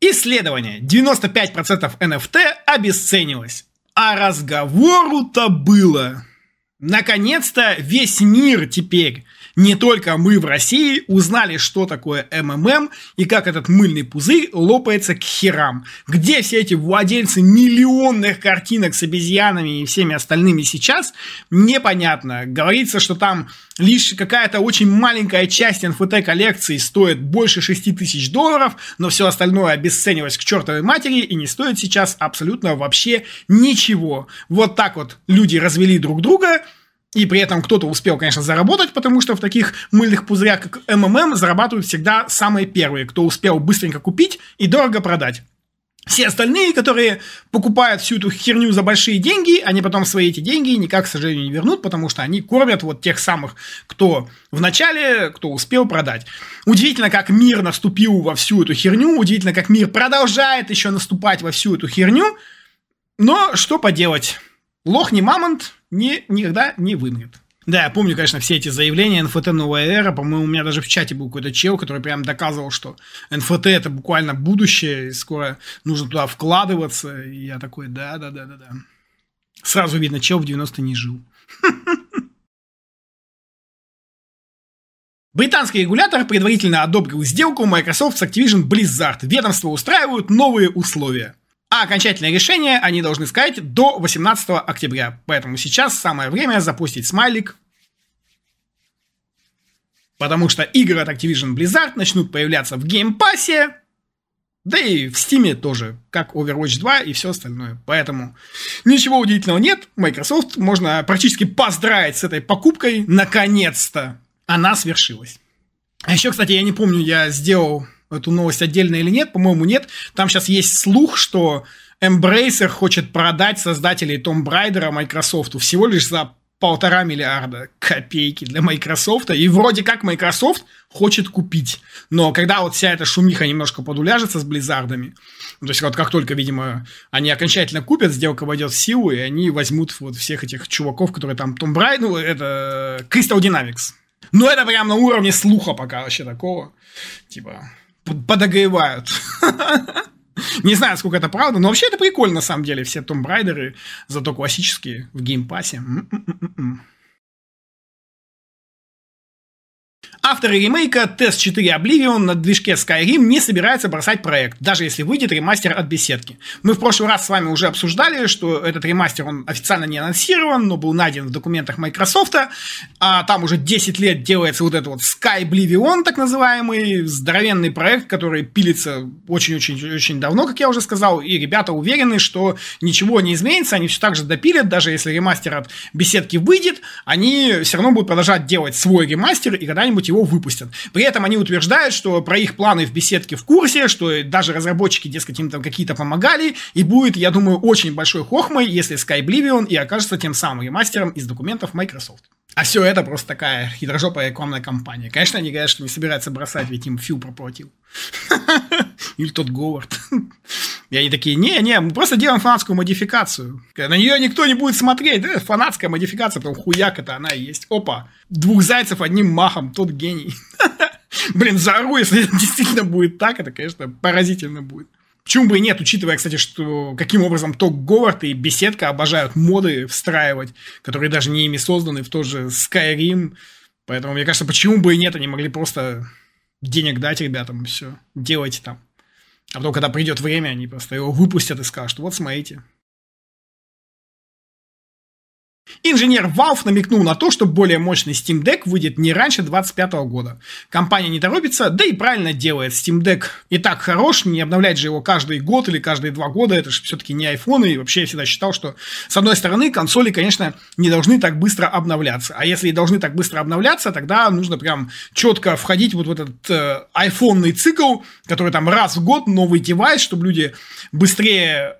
[SPEAKER 1] Исследование. 95% NFT обесценилось. А разговору-то было. Наконец-то весь мир теперь не только мы в России узнали, что такое МММ и как этот мыльный пузырь лопается к херам. Где все эти владельцы миллионных картинок с обезьянами и всеми остальными сейчас, непонятно. Говорится, что там лишь какая-то очень маленькая часть NFT-коллекции стоит больше 6 тысяч долларов, но все остальное обесценивалось к чертовой матери и не стоит сейчас абсолютно вообще ничего. Вот так вот люди развели друг друга, и при этом кто-то успел, конечно, заработать, потому что в таких мыльных пузырях, как МММ, зарабатывают всегда самые первые, кто успел быстренько купить и дорого продать. Все остальные, которые покупают всю эту херню за большие деньги, они потом свои эти деньги никак, к сожалению, не вернут, потому что они кормят вот тех самых, кто в начале, кто успел продать. Удивительно, как мир наступил во всю эту херню, удивительно, как мир продолжает еще наступать во всю эту херню, но что поделать, лох не мамонт, ни, никогда не вымрет. Да, я помню, конечно, все эти заявления НФТ новая эра. По-моему, у меня даже в чате был какой-то чел, который прям доказывал, что НФТ это буквально будущее, и скоро нужно туда вкладываться. И я такой, да, да, да, да, да. Сразу видно, чел в 90 не жил. Британский регулятор предварительно одобрил сделку Microsoft с Activision Blizzard. Ведомства устраивают новые условия. А окончательное решение они должны сказать до 18 октября. Поэтому сейчас самое время запустить смайлик. Потому что игры от Activision Blizzard начнут появляться в Game Pass е. Да и в Steam тоже, как Overwatch 2 и все остальное. Поэтому ничего удивительного нет. Microsoft можно практически поздравить с этой покупкой. Наконец-то она свершилась. А еще, кстати, я не помню, я сделал эту новость отдельно или нет, по-моему, нет. Там сейчас есть слух, что Embracer хочет продать создателей Том Брайдера Microsoft всего лишь за полтора миллиарда копейки для Microsoft, и вроде как Microsoft хочет купить. Но когда вот вся эта шумиха немножко подуляжется с Близзардами, то есть вот как только, видимо, они окончательно купят, сделка войдет в силу, и они возьмут вот всех этих чуваков, которые там Том Брайд, ну, это Crystal Dynamics. Ну, это прям на уровне слуха пока вообще такого. Типа, подогревают. Не знаю, сколько это правда, но вообще это прикольно, на самом деле, все Tomb Raider, зато классические в Game Pass е. Авторы ремейка TES 4 Oblivion на движке Skyrim не собираются бросать проект, даже если выйдет ремастер от Бесездки. Мы в прошлый раз с вами уже обсуждали, что этот ремастер, он официально не анонсирован, но был найден в документах Microsoft, а там уже 10 лет делается вот этот вот Sky Oblivion, так называемый, здоровенный проект, который пилится очень-очень-очень давно, как я уже сказал, и ребята уверены, что ничего не изменится, они все так же допилят, даже если ремастер от беседки выйдет, они все равно будут продолжать делать свой ремастер, и когда-нибудь его его выпустят. При этом они утверждают, что про их планы в беседке в курсе, что даже разработчики, дескать, им там какие-то помогали, и будет, я думаю, очень большой хохмой, если Sky Oblivion и окажется тем самым ремастером из документов Microsoft. А все это просто такая хитрожопая рекламная кампания. Конечно, они говорят, что не собираются бросать, ведь им Фил проплатил. Или тот Говард. И они такие, не-не, мы просто делаем фанатскую модификацию. На нее никто не будет смотреть. Да, фанатская модификация, потом хуяк это она и есть. Опа, двух зайцев одним махом, тот гений. Блин, зару, если действительно будет так, это, конечно, поразительно будет. Почему бы и нет, учитывая, кстати, что каким образом Ток Говард и Беседка обожают моды встраивать, которые даже не ими созданы в тот же Skyrim. Поэтому, мне кажется, почему бы и нет, они могли просто денег дать ребятам, все, делайте там. А потом, когда придет время, они просто его выпустят и скажут, вот смотрите, Инженер Valve намекнул на то, что более мощный Steam Deck выйдет не раньше 2025 года. Компания не торопится, да и правильно делает. Steam Deck и так хорош, не обновлять же его каждый год или каждые два года, это же все-таки не iPhone, и вообще я всегда считал, что с одной стороны консоли, конечно, не должны так быстро обновляться, а если и должны так быстро обновляться, тогда нужно прям четко входить вот в этот э, айфонный цикл, который там раз в год новый девайс, чтобы люди быстрее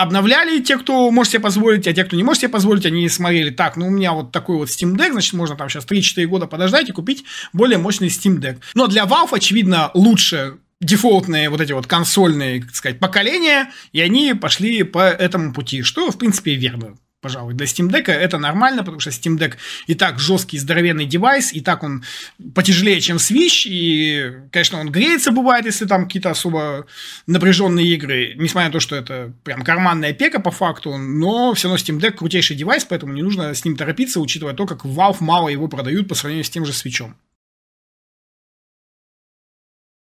[SPEAKER 1] обновляли те, кто может себе позволить, а те, кто не может себе позволить, они смотрели, так, ну у меня вот такой вот Steam Deck, значит, можно там сейчас 3-4 года подождать и купить более мощный Steam Deck. Но для Valve, очевидно, лучше дефолтные вот эти вот консольные, так сказать, поколения, и они пошли по этому пути, что, в принципе, верно пожалуй, для Steam Deck это нормально, потому что Steam Deck и так жесткий, здоровенный девайс, и так он потяжелее, чем Switch, и, конечно, он греется бывает, если там какие-то особо напряженные игры, несмотря на то, что это прям карманная пека по факту, но все равно Steam Deck крутейший девайс, поэтому не нужно с ним торопиться, учитывая то, как Valve мало его продают по сравнению с тем же Switch.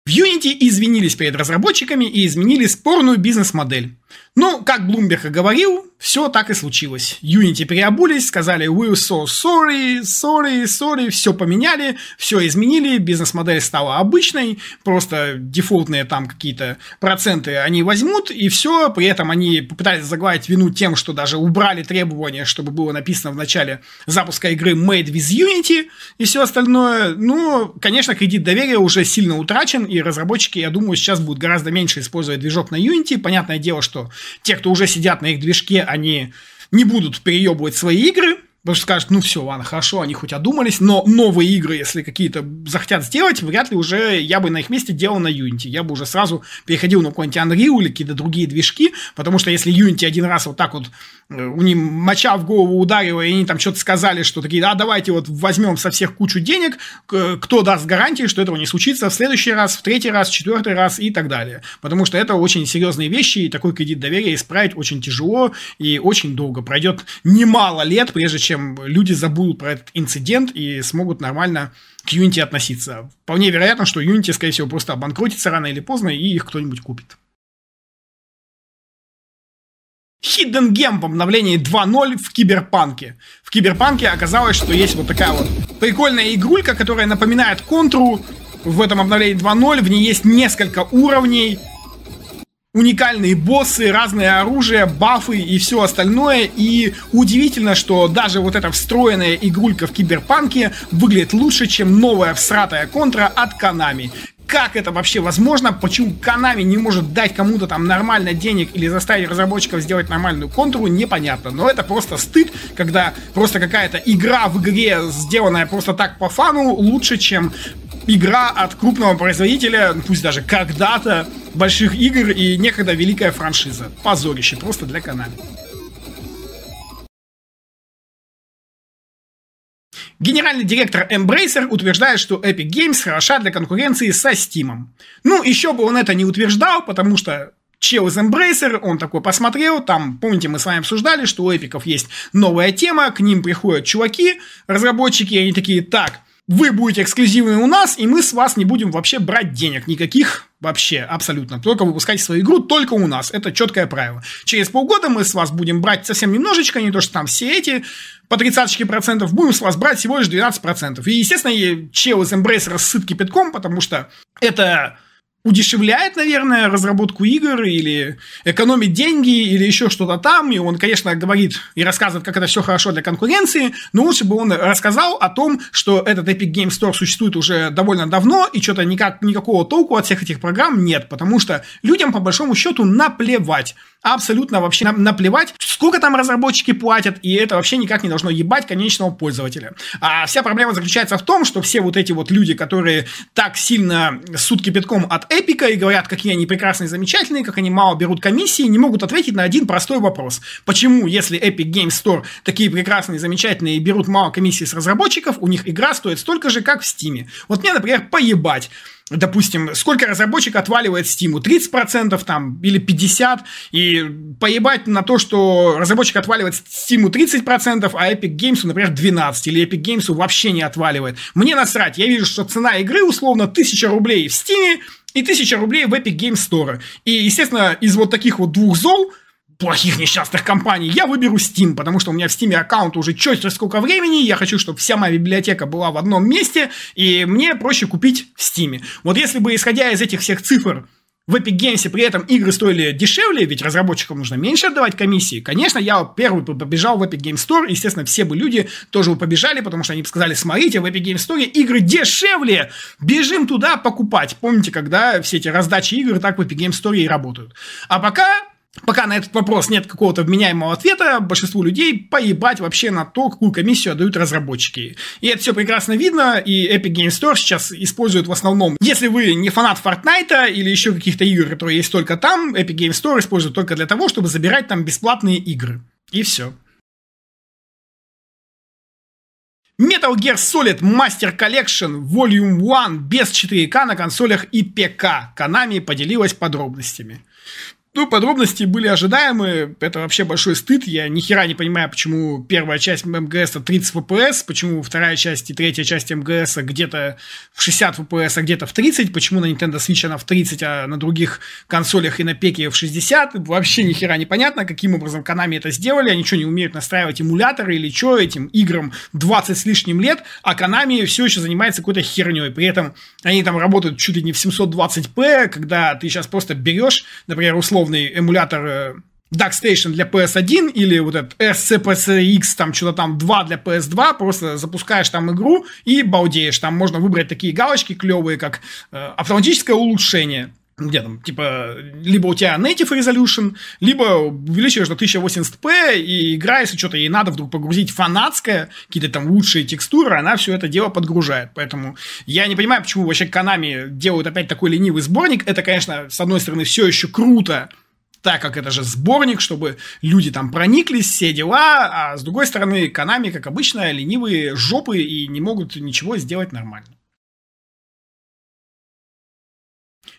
[SPEAKER 1] В Unity извинились перед разработчиками и изменили спорную бизнес-модель. Ну, как Bloomberg и говорил, все так и случилось. Unity переобулись, сказали «We're so sorry, sorry, sorry», все поменяли, все изменили, бизнес-модель стала обычной, просто дефолтные там какие-то проценты они возьмут, и все, при этом они попытались загладить вину тем, что даже убрали требования, чтобы было написано в начале запуска игры «Made with Unity» и все остальное. Ну, конечно, кредит доверия уже сильно утрачен, и разработчики, я думаю, сейчас будут гораздо меньше использовать движок на Unity. Понятное дело, что те, кто уже сидят на их движке, они не будут переебывать свои игры, Потому что скажут, ну все, ладно, хорошо, они хоть одумались, но новые игры, если какие-то захотят сделать, вряд ли уже я бы на их месте делал на Unity. Я бы уже сразу переходил на какой-нибудь Unreal или какие-то другие движки, потому что если Unity один раз вот так вот э, у них моча в голову ударила, и они там что-то сказали, что такие, а давайте вот возьмем со всех кучу денег, кто даст гарантии, что этого не случится в следующий раз, в третий раз, в четвертый раз и так далее. Потому что это очень серьезные вещи, и такой кредит доверия исправить очень тяжело и очень долго. Пройдет немало лет, прежде чем чем люди забудут про этот инцидент и смогут нормально к Unity относиться. Вполне вероятно, что Unity, скорее всего, просто обанкротится рано или поздно, и их кто-нибудь купит. Hidden Gem в обновлении 2.0 в Киберпанке. В Киберпанке оказалось, что есть вот такая вот прикольная игрулька, которая напоминает контру. В этом обновлении 2.0 в ней есть несколько уровней, уникальные боссы, разное оружие, бафы и все остальное. И удивительно, что даже вот эта встроенная игрулька в киберпанке выглядит лучше, чем новая всратая контра от Konami как это вообще возможно, почему Konami не может дать кому-то там нормально денег или заставить разработчиков сделать нормальную контуру, непонятно. Но это просто стыд, когда просто какая-то игра в игре, сделанная просто так по фану, лучше, чем игра от крупного производителя, пусть даже когда-то, больших игр и некогда великая франшиза. Позорище просто для Konami. Генеральный директор Embracer утверждает, что Epic Games хороша для конкуренции со Steam. Ну, еще бы он это не утверждал, потому что чел из Embracer, он такой посмотрел, там, помните, мы с вами обсуждали, что у эпиков есть новая тема, к ним приходят чуваки, разработчики, и они такие, так, вы будете эксклюзивны у нас, и мы с вас не будем вообще брать денег никаких вообще, абсолютно. Только выпускайте свою игру только у нас. Это четкое правило. Через полгода мы с вас будем брать совсем немножечко, не то, что там все эти по 30 процентов, будем с вас брать всего лишь 12 процентов. И, естественно, чел из Embracer сыт кипятком, потому что это удешевляет, наверное, разработку игр или экономит деньги или еще что-то там. И он, конечно, говорит и рассказывает, как это все хорошо для конкуренции, но лучше бы он рассказал о том, что этот Epic Game Store существует уже довольно давно и что-то никак, никакого толку от всех этих программ нет, потому что людям, по большому счету, наплевать абсолютно вообще наплевать, сколько там разработчики платят, и это вообще никак не должно ебать конечного пользователя. А вся проблема заключается в том, что все вот эти вот люди, которые так сильно сутки кипятком от Эпика и говорят, какие они прекрасные замечательные, как они мало берут комиссии, не могут ответить на один простой вопрос. Почему, если Epic Games Store такие прекрасные замечательные и берут мало комиссии с разработчиков, у них игра стоит столько же, как в Steam? Вот мне, например, поебать допустим, сколько разработчик отваливает Steam, 30% там или 50%, и поебать на то, что разработчик отваливает Steam 30%, а Epic Games, например, 12%, или Epic Games вообще не отваливает. Мне насрать, я вижу, что цена игры условно 1000 рублей в Steam и 1000 рублей в Epic Games Store. И, естественно, из вот таких вот двух зол – плохих несчастных компаний, я выберу Steam, потому что у меня в Steam аккаунт уже черт сколько времени, я хочу, чтобы вся моя библиотека была в одном месте, и мне проще купить в Steam. Вот если бы, исходя из этих всех цифр, в Epic Games при этом игры стоили дешевле, ведь разработчикам нужно меньше отдавать комиссии. Конечно, я первый побежал в Epic Games Store, естественно, все бы люди тоже бы побежали, потому что они бы сказали, смотрите, в Epic Games Store игры дешевле, бежим туда покупать. Помните, когда все эти раздачи игр так в Epic Games Store и работают. А пока Пока на этот вопрос нет какого-то вменяемого ответа, большинству людей поебать вообще на то, какую комиссию отдают разработчики. И это все прекрасно видно, и Epic Game Store сейчас использует в основном, если вы не фанат Fortnite или еще каких-то игр, которые есть только там, Epic Game Store использует только для того, чтобы забирать там бесплатные игры. И все. Metal Gear Solid Master Collection Volume 1 без 4К на консолях и ПК. Konami поделилась подробностями. Ну, подробности были ожидаемы. Это вообще большой стыд. Я ни хера не понимаю, почему первая часть МГС 30 FPS, почему вторая часть и третья часть МГС где-то в 60 FPS, а где-то в 30, почему на Nintendo Switch она в 30, а на других консолях и на пеке в 60. Вообще ни хера непонятно, каким образом Konami это сделали. Они что, не умеют настраивать эмуляторы или что этим играм 20 с лишним лет, а Konami все еще занимается какой-то херней. При этом они там работают чуть ли не в 720p, когда ты сейчас просто берешь, например, условно условный эмулятор э, DuckStation для PS1 или вот этот SCPCX, там что-то там 2 для PS2, просто запускаешь там игру и балдеешь. Там можно выбрать такие галочки клевые, как э, автоматическое улучшение. Где там, типа, либо у тебя native resolution, либо увеличиваешь до 1080p, и игра, если что-то ей надо вдруг погрузить фанатское, какие-то там лучшие текстуры, она все это дело подгружает. Поэтому я не понимаю, почему вообще Konami делают опять такой ленивый сборник. Это, конечно, с одной стороны, все еще круто, так как это же сборник, чтобы люди там прониклись, все дела, а с другой стороны, Konami, как обычно, ленивые жопы и не могут ничего сделать нормально.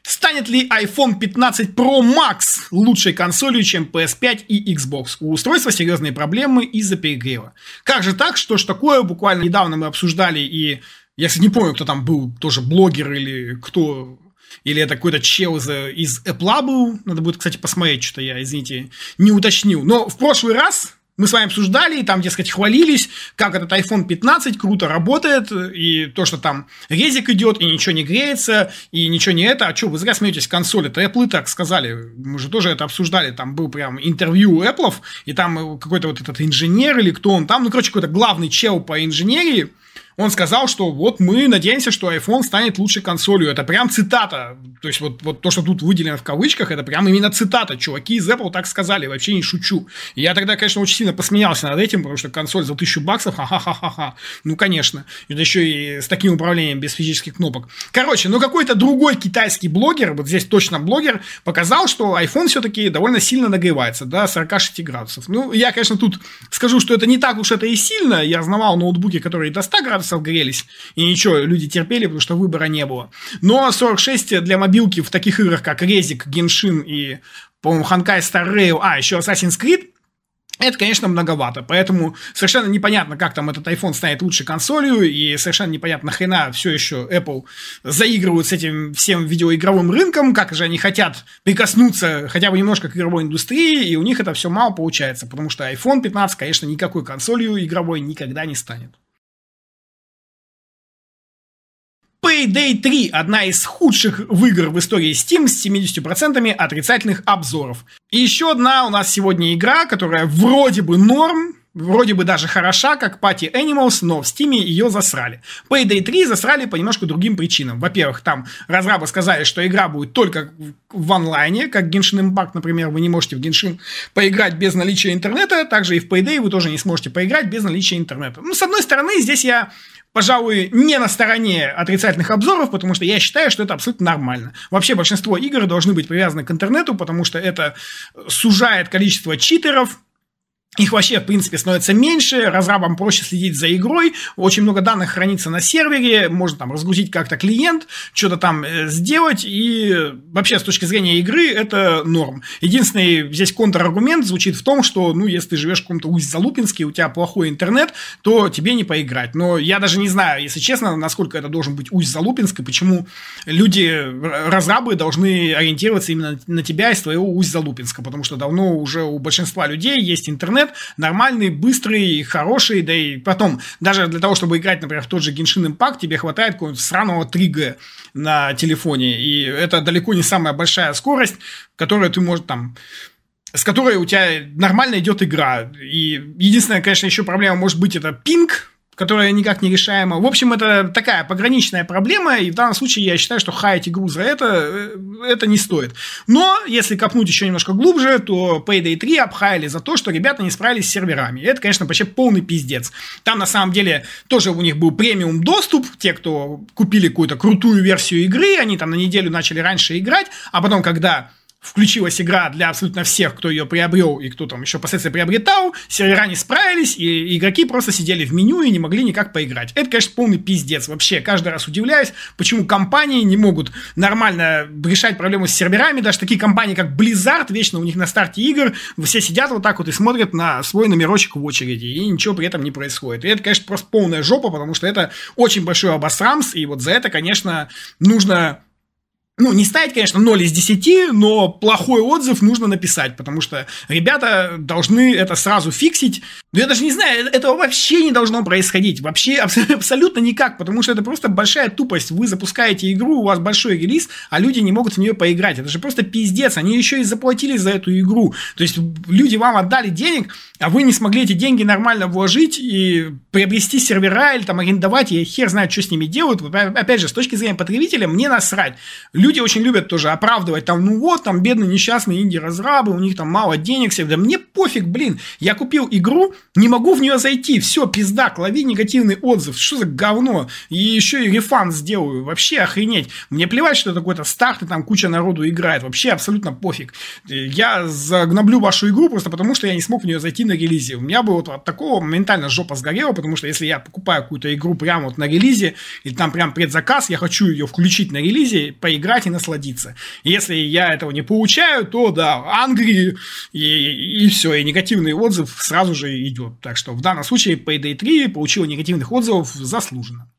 [SPEAKER 1] Станет ли iPhone 15 Pro Max лучшей консолью, чем PS5 и Xbox? У устройства серьезные проблемы из-за перегрева. Как же так? Что ж такое? Буквально недавно мы обсуждали, и я, кстати, не помню, кто там был, тоже блогер или кто или это какой-то чел из, Apple был. Надо будет, кстати, посмотреть, что я, извините, не уточнил. Но в прошлый раз мы с вами обсуждали, и там, дескать, хвалились, как этот iPhone 15 круто работает, и то, что там резик идет, и ничего не греется, и ничего не это. А что, вы зря смеетесь, консоль, это Apple так сказали. Мы же тоже это обсуждали, там был прям интервью Apple, и там какой-то вот этот инженер или кто он там, ну, короче, какой-то главный чел по инженерии, он сказал, что вот мы надеемся, что iPhone станет лучшей консолью. Это прям цитата. То есть вот, вот то, что тут выделено в кавычках, это прям именно цитата. Чуваки из Apple так сказали, вообще не шучу. Я тогда, конечно, очень сильно посмеялся над этим, потому что консоль за тысячу баксов, ха-ха-ха-ха. Ну, конечно. Это еще и с таким управлением без физических кнопок. Короче, ну какой-то другой китайский блогер, вот здесь точно блогер, показал, что iPhone все-таки довольно сильно нагревается до 46 градусов. Ну, я, конечно, тут скажу, что это не так уж это и сильно. Я знавал ноутбуки, которые до 100 градусов часов грелись. И ничего, люди терпели, потому что выбора не было. Но 46 для мобилки в таких играх, как Резик, Геншин и, по-моему, Ханкай Star Rail, а, еще Assassin's Creed, это, конечно, многовато, поэтому совершенно непонятно, как там этот iPhone станет лучше консолью, и совершенно непонятно, хрена все еще Apple заигрывают с этим всем видеоигровым рынком, как же они хотят прикоснуться хотя бы немножко к игровой индустрии, и у них это все мало получается, потому что iPhone 15, конечно, никакой консолью игровой никогда не станет. Payday 3 – одна из худших в игр в истории Steam с 70% отрицательных обзоров. И еще одна у нас сегодня игра, которая вроде бы норм, вроде бы даже хороша, как Party Animals, но в Steam ее засрали. Payday 3 засрали по немножко другим причинам. Во-первых, там разрабы сказали, что игра будет только в онлайне, как Genshin Impact, например, вы не можете в Genshin поиграть без наличия интернета, также и в Payday вы тоже не сможете поиграть без наличия интернета. Ну, с одной стороны, здесь я пожалуй, не на стороне отрицательных обзоров, потому что я считаю, что это абсолютно нормально. Вообще большинство игр должны быть привязаны к интернету, потому что это сужает количество читеров, их вообще, в принципе, становится меньше, разрабам проще следить за игрой, очень много данных хранится на сервере, можно там разгрузить как-то клиент, что-то там э, сделать, и вообще с точки зрения игры это норм. Единственный здесь контраргумент звучит в том, что, ну, если ты живешь в каком-то Усть-Залупинске, у тебя плохой интернет, то тебе не поиграть. Но я даже не знаю, если честно, насколько это должен быть Усть-Залупинск, и почему люди, разрабы должны ориентироваться именно на тебя из твоего Усть-Залупинска, потому что давно уже у большинства людей есть интернет, интернет нормальный, быстрый, хороший, да и потом, даже для того, чтобы играть, например, в тот же Genshin Impact, тебе хватает какого-нибудь сраного 3G на телефоне, и это далеко не самая большая скорость, которую ты можешь там с которой у тебя нормально идет игра. И единственная, конечно, еще проблема может быть это пинг, которая никак не решаема. В общем, это такая пограничная проблема, и в данном случае я считаю, что хаять игру за это, э, это не стоит. Но, если копнуть еще немножко глубже, то Payday 3 обхаяли за то, что ребята не справились с серверами. И это, конечно, вообще полный пиздец. Там, на самом деле, тоже у них был премиум доступ, те, кто купили какую-то крутую версию игры, они там на неделю начали раньше играть, а потом, когда включилась игра для абсолютно всех, кто ее приобрел и кто там еще впоследствии приобретал, сервера не справились, и игроки просто сидели в меню и не могли никак поиграть. Это, конечно, полный пиздец. Вообще, каждый раз удивляюсь, почему компании не могут нормально решать проблемы с серверами, даже такие компании, как Blizzard, вечно у них на старте игр, все сидят вот так вот и смотрят на свой номерочек в очереди, и ничего при этом не происходит. И это, конечно, просто полная жопа, потому что это очень большой обосрамс, и вот за это, конечно, нужно ну, не ставить, конечно, 0 из 10, но плохой отзыв нужно написать, потому что ребята должны это сразу фиксить. Но я даже не знаю, этого вообще не должно происходить. Вообще абсолютно никак, потому что это просто большая тупость. Вы запускаете игру, у вас большой релиз, а люди не могут в нее поиграть. Это же просто пиздец. Они еще и заплатили за эту игру. То есть люди вам отдали денег, а вы не смогли эти деньги нормально вложить и приобрести сервера или там арендовать, и хер знает, что с ними делают. Опять же, с точки зрения потребителя, мне насрать люди очень любят тоже оправдывать, там, ну вот, там, бедные несчастные инди-разрабы, у них там мало денег, все, да мне пофиг, блин, я купил игру, не могу в нее зайти, все, пизда, лови негативный отзыв, что за говно, и еще и рефан сделаю, вообще охренеть, мне плевать, что это какой-то старт, и там куча народу играет, вообще абсолютно пофиг, я загноблю вашу игру просто потому, что я не смог в нее зайти на релизе, у меня бы вот от такого моментально жопа сгорела, потому что если я покупаю какую-то игру прямо вот на релизе, или там прям предзаказ, я хочу ее включить на релизе, поиграть, поиграть и насладиться. Если я этого не получаю, то да, ангри и, и все, и негативный отзыв сразу же идет. Так что в данном случае Payday 3 получила негативных отзывов заслуженно.